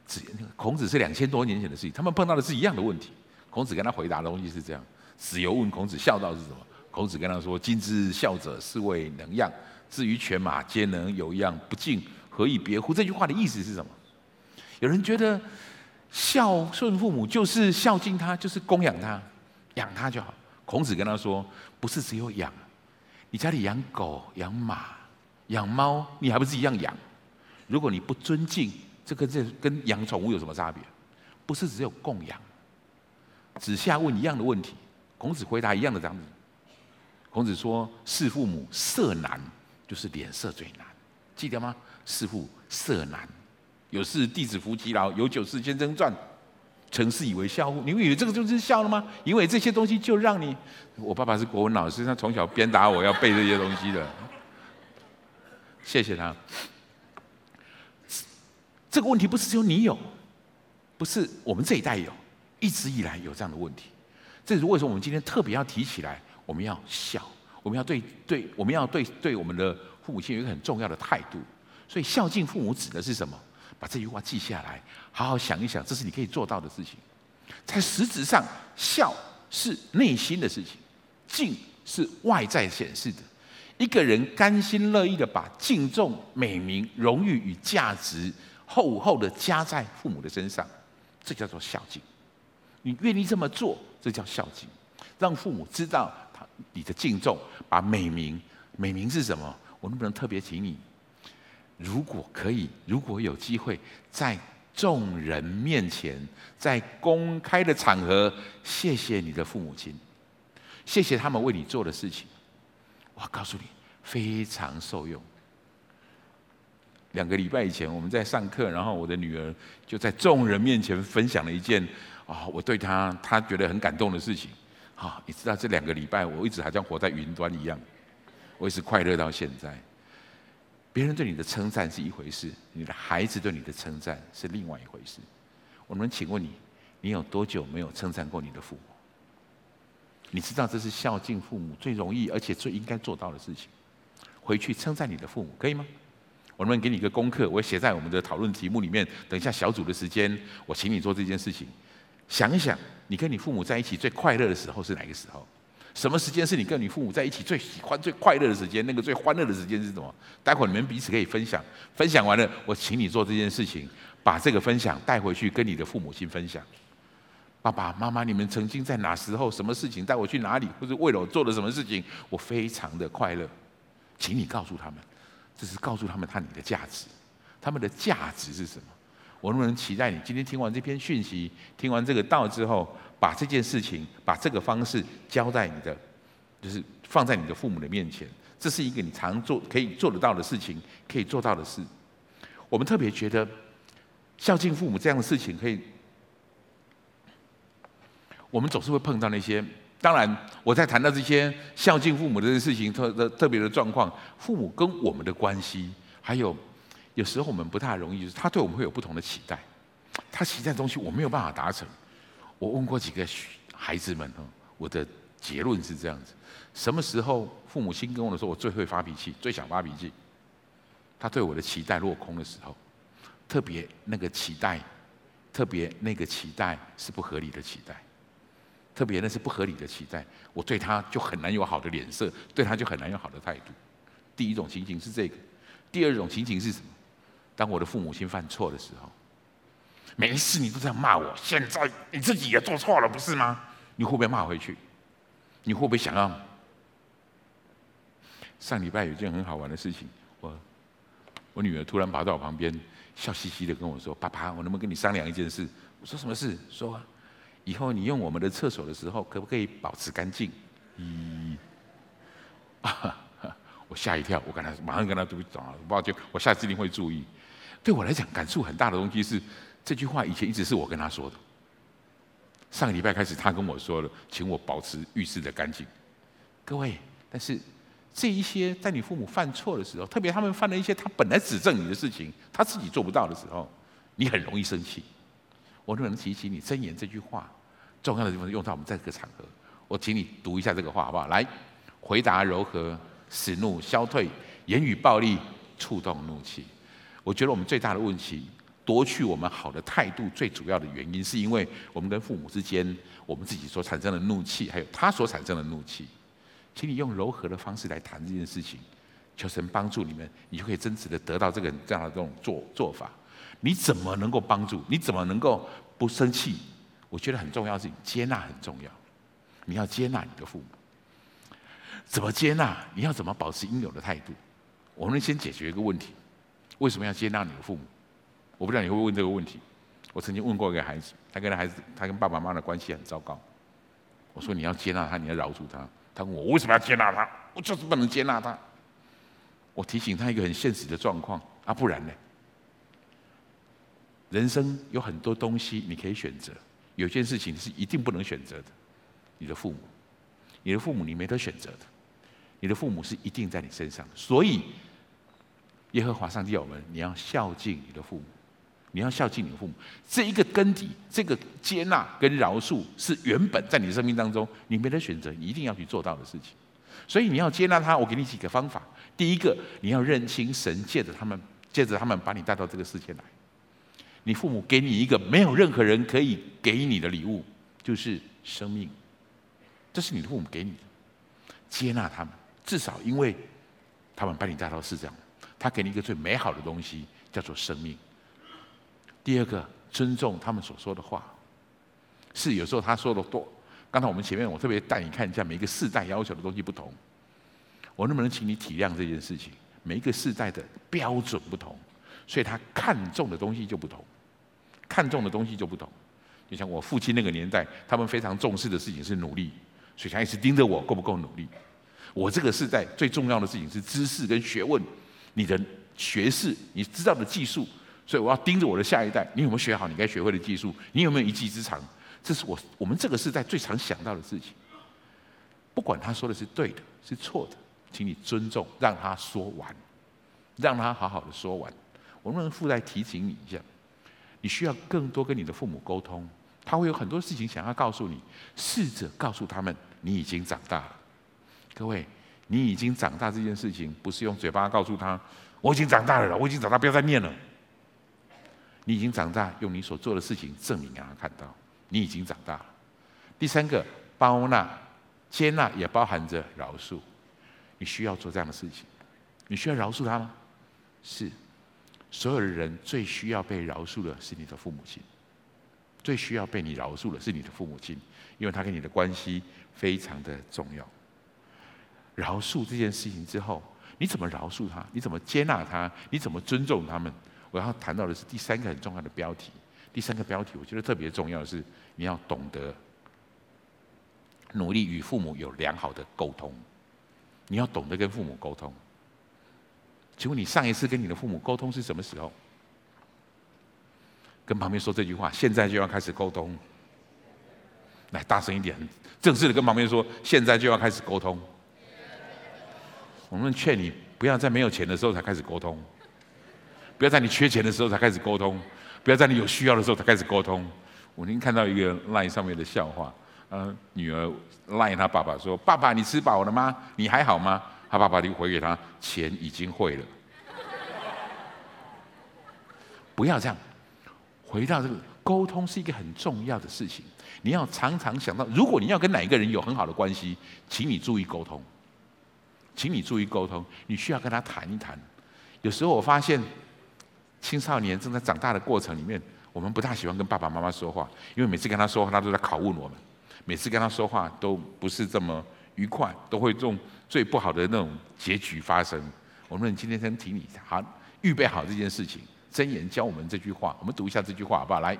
子孔子是两千多年前的事情，他们碰到的是一样的问题。孔子跟他回答的东西是这样：子游问孔子孝道是什么？孔子跟他说：“今之孝者，是谓能养。至于犬马，皆能有样，不敬，何以别乎？”这句话的意思是什么？有人觉得孝顺父母就是孝敬他，就是供养他，养他就好。孔子跟他说：“不是只有养，你家里养狗、养马、养猫，你还不是一样养？如果你不尊敬，这个这跟养宠物有什么差别？不是只有供养。”子夏问一样的问题，孔子回答一样的这样子。孔子说：“事父母色难，就是脸色最难，记得吗？师父色难，有事弟子服其劳，有酒肆千声传，曾是以为孝乎？你以为这个就是孝了吗？因为这些东西就让你……我爸爸是国文老师，他从小鞭打我要背这些东西的。谢谢他。这个问题不是只有你有，不是我们这一代有，一直以来有这样的问题。这是为什么我们今天特别要提起来。”我们要孝，我们要对对，我们要对对我们的父母亲有一个很重要的态度。所以孝敬父母指的是什么？把这句话记下来，好好想一想，这是你可以做到的事情。在实质上，孝是内心的事情，敬是外在显示的。一个人甘心乐意的把敬重、美名、荣誉与价值厚厚的加在父母的身上，这叫做孝敬。你愿意这么做，这叫孝敬，让父母知道。你的敬重，把美名，美名是什么？我能不能特别请你？如果可以，如果有机会，在众人面前，在公开的场合，谢谢你的父母亲，谢谢他们为你做的事情。我告诉你，非常受用。两个礼拜以前，我们在上课，然后我的女儿就在众人面前分享了一件啊，我对她她觉得很感动的事情。好，你知道这两个礼拜，我一直好像活在云端一样，我一直快乐到现在。别人对你的称赞是一回事，你的孩子对你的称赞是另外一回事。我们请问你，你有多久没有称赞过你的父母？你知道这是孝敬父母最容易而且最应该做到的事情。回去称赞你的父母，可以吗？我们给你一个功课，我写在我们的讨论题目里面。等一下小组的时间，我请你做这件事情。想一想，你跟你父母在一起最快乐的时候是哪个时候？什么时间是你跟你父母在一起最喜欢、最快乐的时间？那个最欢乐的时间是什么？待会儿你们彼此可以分享。分享完了，我请你做这件事情，把这个分享带回去跟你的父母亲分享。爸爸妈妈，你们曾经在哪时候、什么事情带我去哪里，或者为了我做了什么事情，我非常的快乐。请你告诉他们，这是告诉他们他你的价值，他们的价值是什么？我能不能期待你今天听完这篇讯息，听完这个道之后，把这件事情，把这个方式交在你的，就是放在你的父母的面前。这是一个你常做可以做得到的事情，可以做到的事。我们特别觉得孝敬父母这样的事情，可以，我们总是会碰到那些。当然，我在谈到这些孝敬父母这件事情特特特别的状况，父母跟我们的关系，还有。有时候我们不太容易，就是他对我们会有不同的期待，他期待的东西我没有办法达成。我问过几个孩子们，我的结论是这样子：什么时候父母亲跟我说我最会发脾气，最想发脾气？他对我的期待落空的时候，特别那个期待，特别那个期待是不合理的期待，特别那是不合理的期待，我对他就很难有好的脸色，对他就很难有好的态度。第一种情形是这个，第二种情形是什么？当我的父母亲犯错的时候，没事，你都这样骂我。现在你自己也做错了，不是吗？你会不会骂回去？你会不会想要？上礼拜有一件很好玩的事情，我我女儿突然跑到我旁边，笑嘻嘻的跟我说：“爸爸，我能不能跟你商量一件事？”我说：“什么事？”说：“以后你用我们的厕所的时候，可不可以保持干净？”咦，我吓一跳，我跟他马上跟他对不起，抱歉，我下次一定会注意。对我来讲，感触很大的东西是这句话，以前一直是我跟他说的。上个礼拜开始，他跟我说了，请我保持浴室的干净。各位，但是这一些在你父母犯错的时候，特别他们犯了一些他本来指正你的事情，他自己做不到的时候，你很容易生气。我能不能提起你箴言这句话，重要的地方用到我们在这个场合，我请你读一下这个话好不好？来，回答柔和，使怒消退；言语暴力，触动怒气。我觉得我们最大的问题，夺去我们好的态度最主要的原因，是因为我们跟父母之间，我们自己所产生的怒气，还有他所产生的怒气。请你用柔和的方式来谈这件事情，求神帮助你们，你就可以真实的得到这个这样的这种做做法。你怎么能够帮助？你怎么能够不生气？我觉得很重要的是接纳很重要。你要接纳你的父母，怎么接纳？你要怎么保持应有的态度？我们先解决一个问题：为什么要接纳你的父母？我不知道你会问这个问题。我曾经问过一个孩子，他跟他孩子，他跟爸爸妈妈的关系很糟糕。我说你要接纳他，你要饶恕他。他问我，为什么要接纳他？我就是不能接纳他。我提醒他一个很现实的状况啊，不然呢？人生有很多东西你可以选择，有件事情是一定不能选择的。你的父母，你的父母你没得选择的，你的父母是一定在你身上。所以，耶和华上帝要我们，你要孝敬你的父母。你要孝敬你的父母，这一个根底，这个接纳跟饶恕是原本在你的生命当中，你没得选择，你一定要去做到的事情。所以你要接纳他，我给你几个方法。第一个，你要认清神借着他们，借着他们把你带到这个世界来。你父母给你一个没有任何人可以给你的礼物，就是生命。这是你的父母给你的，接纳他们，至少因为他们把你带到世上，他给你一个最美好的东西，叫做生命。第二个，尊重他们所说的话。是有时候他说的多。刚才我们前面我特别带你看一下，每一个世代要求的东西不同。我能不能请你体谅这件事情？每一个世代的标准不同，所以他看重的东西就不同，看重的东西就不同。就像我父亲那个年代，他们非常重视的事情是努力，所以他一直盯着我够不够努力。我这个世代最重要的事情是知识跟学问，你的学识，你知道的技术。所以我要盯着我的下一代，你有没有学好你该学会的技术？你有没有一技之长？这是我我们这个时代最常想到的事情。不管他说的是对的，是错的，请你尊重，让他说完，让他好好的说完。我能不能附带提醒你一下？你需要更多跟你的父母沟通，他会有很多事情想要告诉你，试着告诉他们你已经长大了。各位，你已经长大这件事情，不是用嘴巴告诉他我已经长大了，我已经长大，不要再念了。你已经长大，用你所做的事情证明让他看到你已经长大了。第三个，包纳、接纳也包含着饶恕。你需要做这样的事情，你需要饶恕他吗？是，所有的人最需要被饶恕的是你的父母亲，最需要被你饶恕的是你的父母亲，因为他跟你的关系非常的重要。饶恕这件事情之后，你怎么饶恕他？你怎么接纳他？你怎么尊重他们？我要谈到的是第三个很重要的标题。第三个标题，我觉得特别重要的是，你要懂得努力与父母有良好的沟通。你要懂得跟父母沟通。请问你上一次跟你的父母沟通是什么时候？跟旁边说这句话，现在就要开始沟通。来，大声一点，正式的跟旁边说，现在就要开始沟通。我们劝你不要在没有钱的时候才开始沟通。不要在你缺钱的时候才开始沟通，不要在你有需要的时候才开始沟通。我今天看到一个 LINE 上面的笑话，呃，女儿 LINE 她爸爸说：“爸爸，你吃饱了吗？你还好吗？”他爸爸就回给他：“钱已经汇了。”不要这样，回到这个沟通是一个很重要的事情。你要常常想到，如果你要跟哪一个人有很好的关系，请你注意沟通，请你注意沟通，你需要跟他谈一谈。有时候我发现。青少年正在长大的过程里面，我们不大喜欢跟爸爸妈妈说话，因为每次跟他说话，他都在拷问我们；每次跟他说话都不是这么愉快，都会用最不好的那种结局发生。我们今天先提你好，预备好这件事情。真言教我们这句话，我们读一下这句话好不好？来，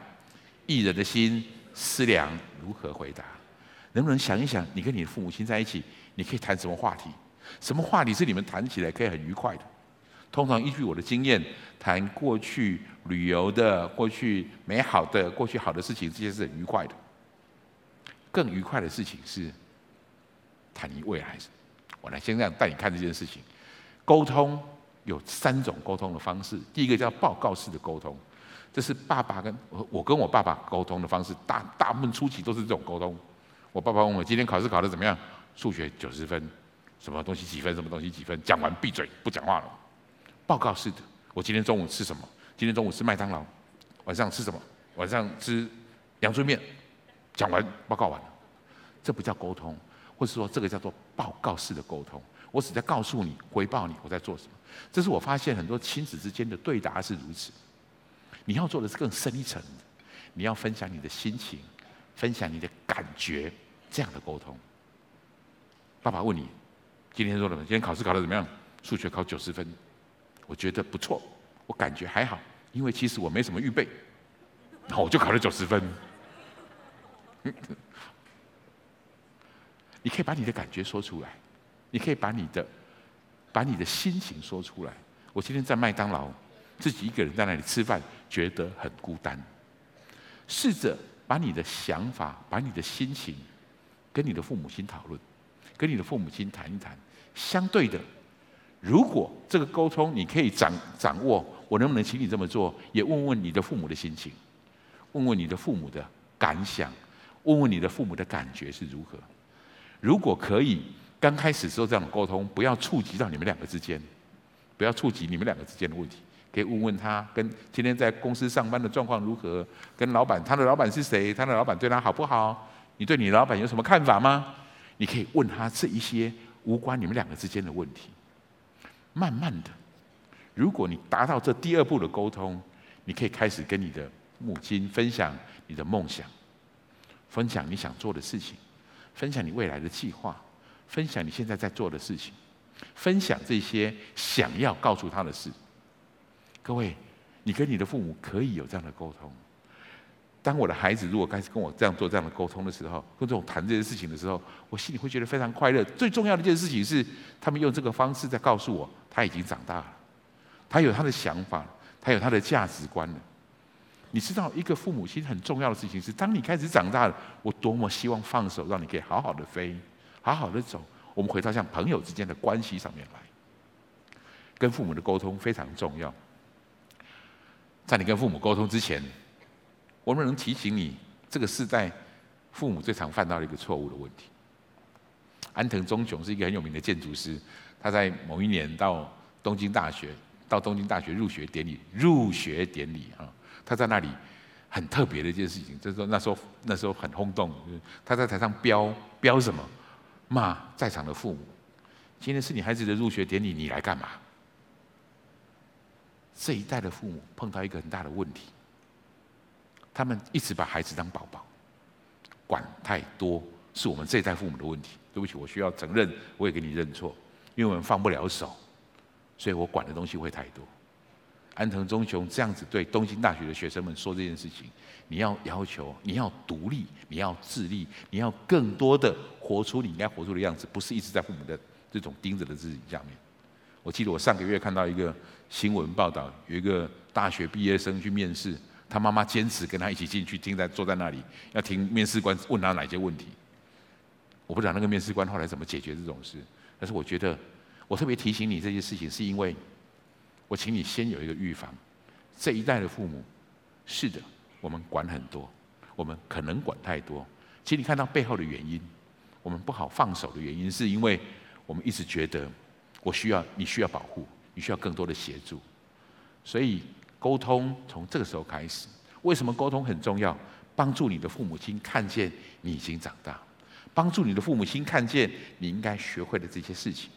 艺人的心思量如何回答？能不能想一想，你跟你的父母亲在一起，你可以谈什么话题？什么话题是你们谈起来可以很愉快的？通常依据我的经验，谈过去旅游的、过去美好的、过去好的事情，这些是很愉快的。更愉快的事情是谈你未来。我来先这样带你看这件事情。沟通有三种沟通的方式，第一个叫报告式的沟通，这是爸爸跟我我跟我爸爸沟通的方式，大大部分初期都是这种沟通。我爸爸问我今天考试考得怎么样？数学九十分，什么东西几分？什么东西几分？讲完闭嘴，不讲话了。报告式的，我今天中午吃什么？今天中午吃麦当劳，晚上吃什么？晚上吃阳春面。讲完报告完了，这不叫沟通，或者说这个叫做报告式的沟通。我只在告诉你，回报你我在做什么。这是我发现很多亲子之间的对答是如此。你要做的是更深一层，你要分享你的心情，分享你的感觉，这样的沟通。爸爸问你，今天做了什么？今天考试考得怎么样？数学考九十分，我觉得不错，我感觉还好，因为其实我没什么预备，然后我就考了九十分。你可以把你的感觉说出来，你可以把你的把你的心情说出来。我今天在麦当劳，自己一个人在那里吃饭，觉得很孤单。试着把你的想法、把你的心情，跟你的父母亲讨论，跟你的父母亲谈一谈。相对的，如果这个沟通你可以掌掌握，我能不能请你这么做？也问问你的父母的心情，问问你的父母的感想。问问你的父母的感觉是如何？如果可以，刚开始时候这样的沟通，不要触及到你们两个之间，不要触及你们两个之间的问题，可以问问他跟今天在公司上班的状况如何，跟老板他的老板是谁，他的老板对他好不好？你对你老板有什么看法吗？你可以问他这一些无关你们两个之间的问题。慢慢的，如果你达到这第二步的沟通，你可以开始跟你的母亲分享你的梦想。分享你想做的事情，分享你未来的计划，分享你现在在做的事情，分享这些想要告诉他的事。各位，你跟你的父母可以有这样的沟通。当我的孩子如果开始跟我这样做这样的沟通的时候，跟这种谈这些事情的时候，我心里会觉得非常快乐。最重要的一件事情是，他们用这个方式在告诉我，他已经长大了，他有他的想法，他有他的价值观了。你知道，一个父母亲很重要的事情是，当你开始长大了，我多么希望放手，让你可以好好的飞，好好的走。我们回到像朋友之间的关系上面来，跟父母的沟通非常重要。在你跟父母沟通之前，我们能提醒你，这个是在父母最常犯到的一个错误的问题。安藤忠雄是一个很有名的建筑师，他在某一年到东京大学，到东京大学入学典礼，入学典礼啊。他在那里很特别的一件事情，就是说那时候那时候很轰动，他在台上飙飙什么？骂在场的父母。今天是你孩子的入学典礼，你来干嘛？这一代的父母碰到一个很大的问题，他们一直把孩子当宝宝，管太多是我们这一代父母的问题。对不起，我需要承认，我也给你认错，因为我们放不了手，所以我管的东西会太多。安藤忠雄这样子对东京大学的学生们说这件事情：你要要求，你要独立，你要自立，你要更多的活出你应该活出的样子，不是一直在父母的这种盯着的自己下面。我记得我上个月看到一个新闻报道，有一个大学毕业生去面试，他妈妈坚持跟他一起进去，听在坐在那里要听面试官问他哪些问题。我不知道那个面试官后来怎么解决这种事，但是我觉得我特别提醒你这些事情，是因为。我请你先有一个预防，这一代的父母，是的，我们管很多，我们可能管太多。请你看到背后的原因，我们不好放手的原因，是因为我们一直觉得我需要，你需要保护，你需要更多的协助。所以沟通从这个时候开始，为什么沟通很重要？帮助你的父母亲看见你已经长大，帮助你的父母亲看见你应该学会的这些事情。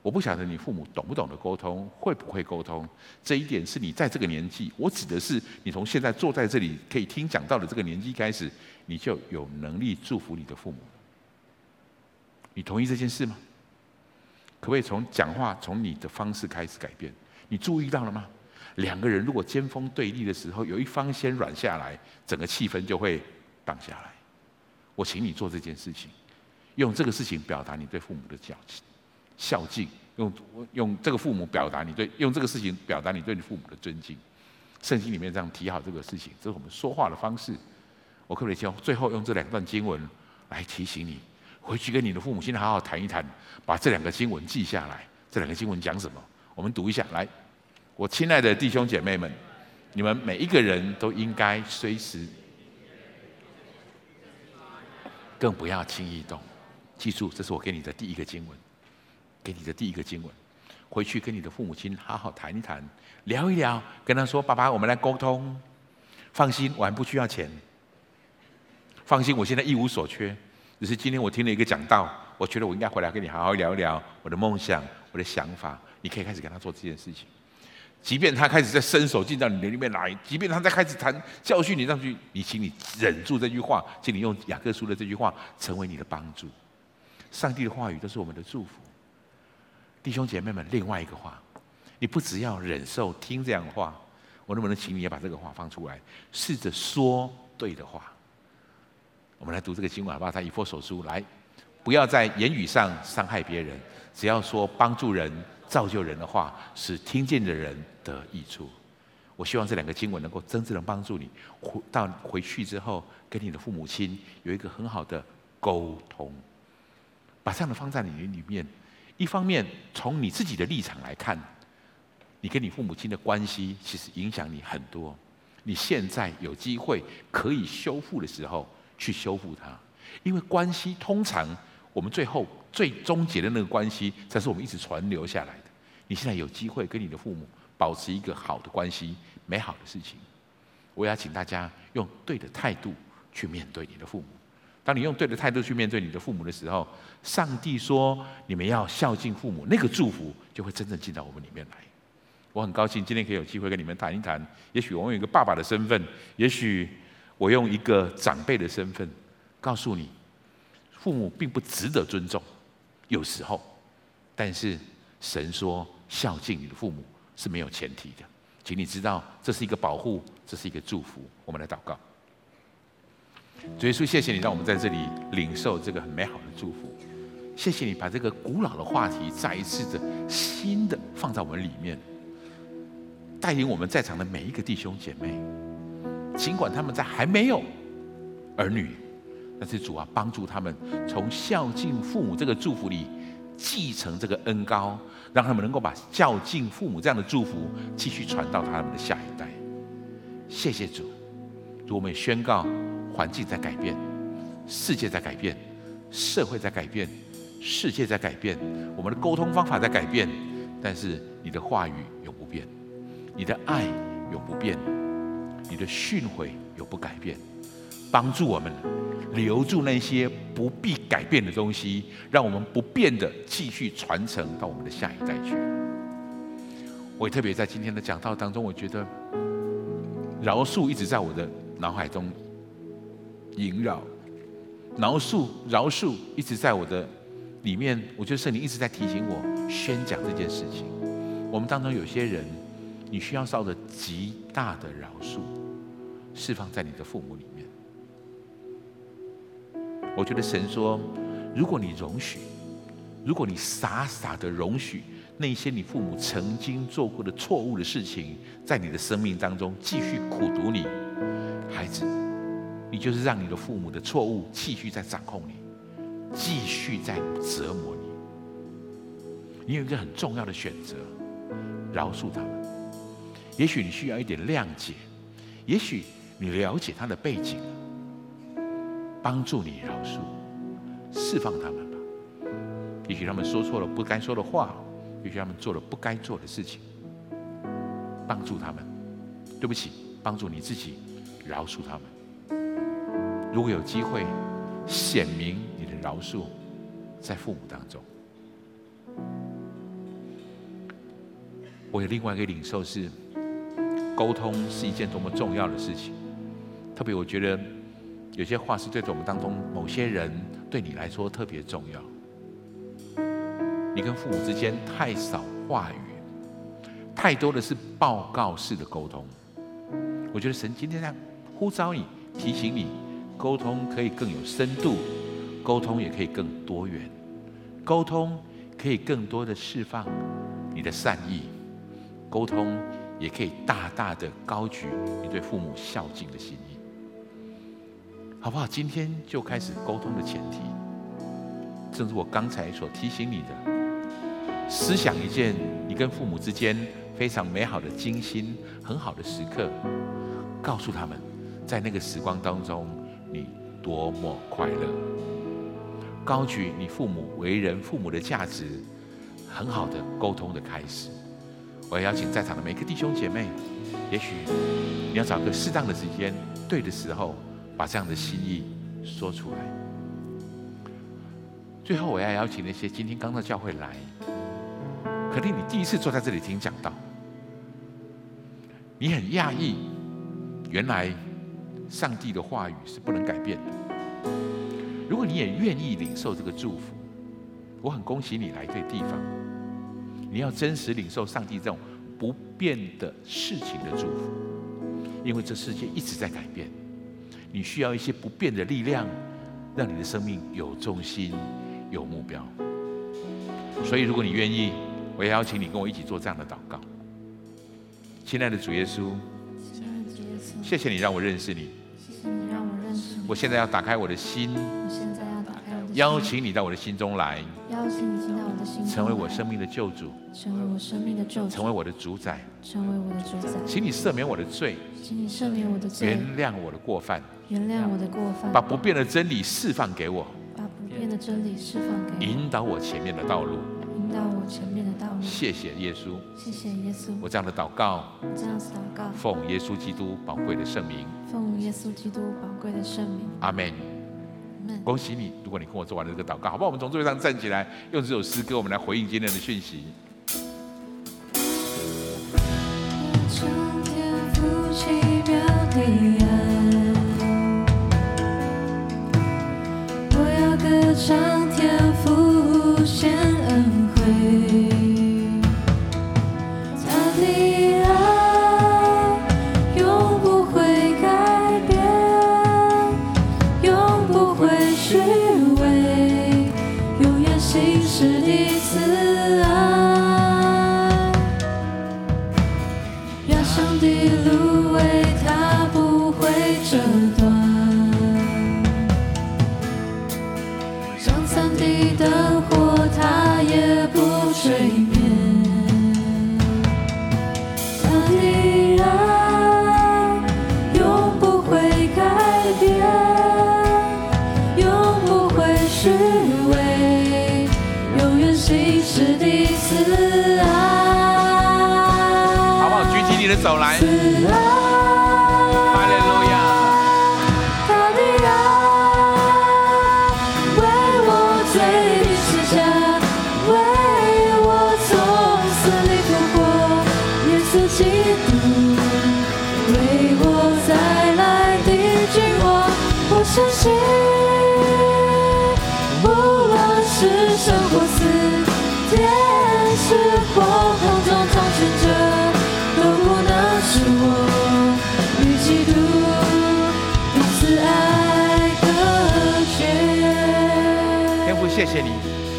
我不晓得你父母懂不懂得沟通，会不会沟通，这一点是你在这个年纪，我指的是你从现在坐在这里可以听讲到的这个年纪开始，你就有能力祝福你的父母。你同意这件事吗？可不可以从讲话，从你的方式开始改变？你注意到了吗？两个人如果尖锋对立的时候，有一方先软下来，整个气氛就会荡下来。我请你做这件事情，用这个事情表达你对父母的交情。孝敬，用用这个父母表达你对，用这个事情表达你对你父母的尊敬。圣经里面这样提好这个事情，这是我们说话的方式。我可不可以教最后用这两段经文来提醒你，回去跟你的父母亲好好谈一谈，把这两个经文记下来。这两个经文讲什么？我们读一下来。我亲爱的弟兄姐妹们，你们每一个人都应该随时，更不要轻易动。记住，这是我给你的第一个经文。给你的第一个经文，回去跟你的父母亲好好谈一谈，聊一聊，跟他说：“爸爸，我们来沟通。放心，我还不需要钱。放心，我现在一无所缺。只是今天我听了一个讲道，我觉得我应该回来跟你好好聊一聊我的梦想、我的想法。你可以开始跟他做这件事情。即便他开始在伸手进到你的里面来，即便他在开始谈教训你上去，你请你忍住这句话，请你用雅各书的这句话成为你的帮助。上帝的话语都是我们的祝福。弟兄姐妹们，另外一个话，你不只要忍受听这样的话，我能不能请你也把这个话放出来，试着说对的话？我们来读这个经文好不好？在以弗所书来，不要在言语上伤害别人，只要说帮助人。造就人的话，使听见的人得益处。我希望这两个经文能够真正的帮助你，回到回去之后，跟你的父母亲有一个很好的沟通。把这样的放在你里面，一方面从你自己的立场来看，你跟你父母亲的关系其实影响你很多。你现在有机会可以修复的时候，去修复它，因为关系通常。我们最后最终结的那个关系，才是我们一直传留下来的。你现在有机会跟你的父母保持一个好的关系，美好的事情。我要请大家用对的态度去面对你的父母。当你用对的态度去面对你的父母的时候，上帝说你们要孝敬父母，那个祝福就会真正进到我们里面来。我很高兴今天可以有机会跟你们谈一谈。也许我用一个爸爸的身份，也许我用一个长辈的身份，告诉你。父母并不值得尊重，有时候，但是神说孝敬你的父母是没有前提的，请你知道这是一个保护，这是一个祝福。我们来祷告，主耶稣，谢谢你让我们在这里领受这个很美好的祝福，谢谢你把这个古老的话题再一次的新的放在我们里面，带领我们在场的每一个弟兄姐妹，尽管他们在还没有儿女。但是主啊，帮助他们从孝敬父母这个祝福里继承这个恩膏，让他们能够把孝敬父母这样的祝福继续传到他们的下一代。谢谢主，主我们宣告：环境在改变，世界在改变，社会在改变，世界在改变，我们的沟通方法在改变，但是你的话语永不变，你的爱永不变，你的训诲永不改变。帮助我们留住那些不必改变的东西，让我们不变的继续传承到我们的下一代去。我也特别在今天的讲道当中，我觉得饶恕一直在我的脑海中萦绕，饶恕饶恕一直在我的里面。我觉得圣灵一直在提醒我宣讲这件事情。我们当中有些人，你需要受着极大的饶恕，释放在你的父母里面。我觉得神说，如果你容许，如果你傻傻的容许那些你父母曾经做过的错误的事情，在你的生命当中继续苦读你，孩子，你就是让你的父母的错误继续在掌控你，继续在折磨你。你有一个很重要的选择，饶恕他们。也许你需要一点谅解，也许你了解他的背景。帮助你饶恕，释放他们吧。也许他们说错了不该说的话，也许他们做了不该做的事情。帮助他们，对不起，帮助你自己，饶恕他们。如果有机会显明你的饶恕，在父母当中，我有另外一个领受是，沟通是一件多么重要的事情。特别我觉得。有些话是对着我们当中某些人，对你来说特别重要。你跟父母之间太少话语，太多的是报告式的沟通。我觉得神今天在呼召你，提醒你，沟通可以更有深度，沟通也可以更多元，沟通可以更多的释放你的善意，沟通也可以大大的高举你对父母孝敬的心。好不好？今天就开始沟通的前提，正如我刚才所提醒你的，思想一件你跟父母之间非常美好的、精心很好的时刻，告诉他们，在那个时光当中，你多么快乐，高举你父母为人父母的价值，很好的沟通的开始。我要邀请在场的每个弟兄姐妹，也许你要找个适当的时间，对的时候，把这样的心意说出来。最后，我要邀请那些今天刚到教会来，可能你第一次坐在这里听讲道，你很讶异，原来上帝的话语是不能改变的。如果你也愿意领受这个祝福，我很恭喜你来对地方。你要真实领受上帝这种不变的事情的祝福，因为这世界一直在改变，你需要一些不变的力量，让你的生命有重心、有目标。所以，如果你愿意，我也邀请你跟我一起做这样的祷告。亲爱的主耶稣，谢谢你让我认识你。谢谢你让我认识你。我现在要打开我的心，我现在要打开我的心，邀请你到我的心中来，邀请你进到我的心中，成为我生命的救主，成为我生命的救主，成为我的主宰，成为我的主宰。请你赦免我的罪，请你赦免我的罪，原谅我的过犯，原谅我的过犯，把不变的真理释放给我，把不变的真理释放给我，引导我前面的道路，引导我前面的道路。谢谢耶稣，谢谢耶稣。我这样的祷告，这样子祷告，奉耶稣基督宝贵的圣名，奉耶稣基督宝贵的圣名。阿门。恭喜你！如果你跟我做完了这个祷告，好不好？我们从座位上站起来，用这首诗歌，我们来回应今天的讯息。我天父奇妙的竟是第一次啊。谢谢你，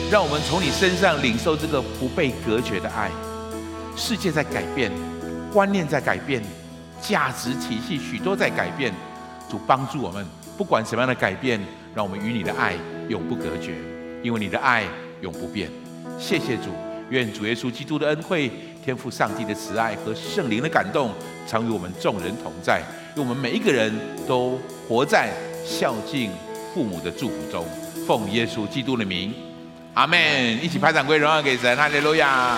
让我们从你身上领受这个不被隔绝的爱。世界在改变，观念在改变，价值体系许多在改变。主帮助我们，不管什么样的改变，让我们与你的爱永不隔绝，因为你的爱永不变。谢谢主，愿主耶稣基督的恩惠、天父上帝的慈爱和圣灵的感动，常与我们众人同在，愿我们每一个人都活在孝敬父母的祝福中。奉耶稣基督的名，阿门！一起拍掌归荣耀给神，哈利路亚。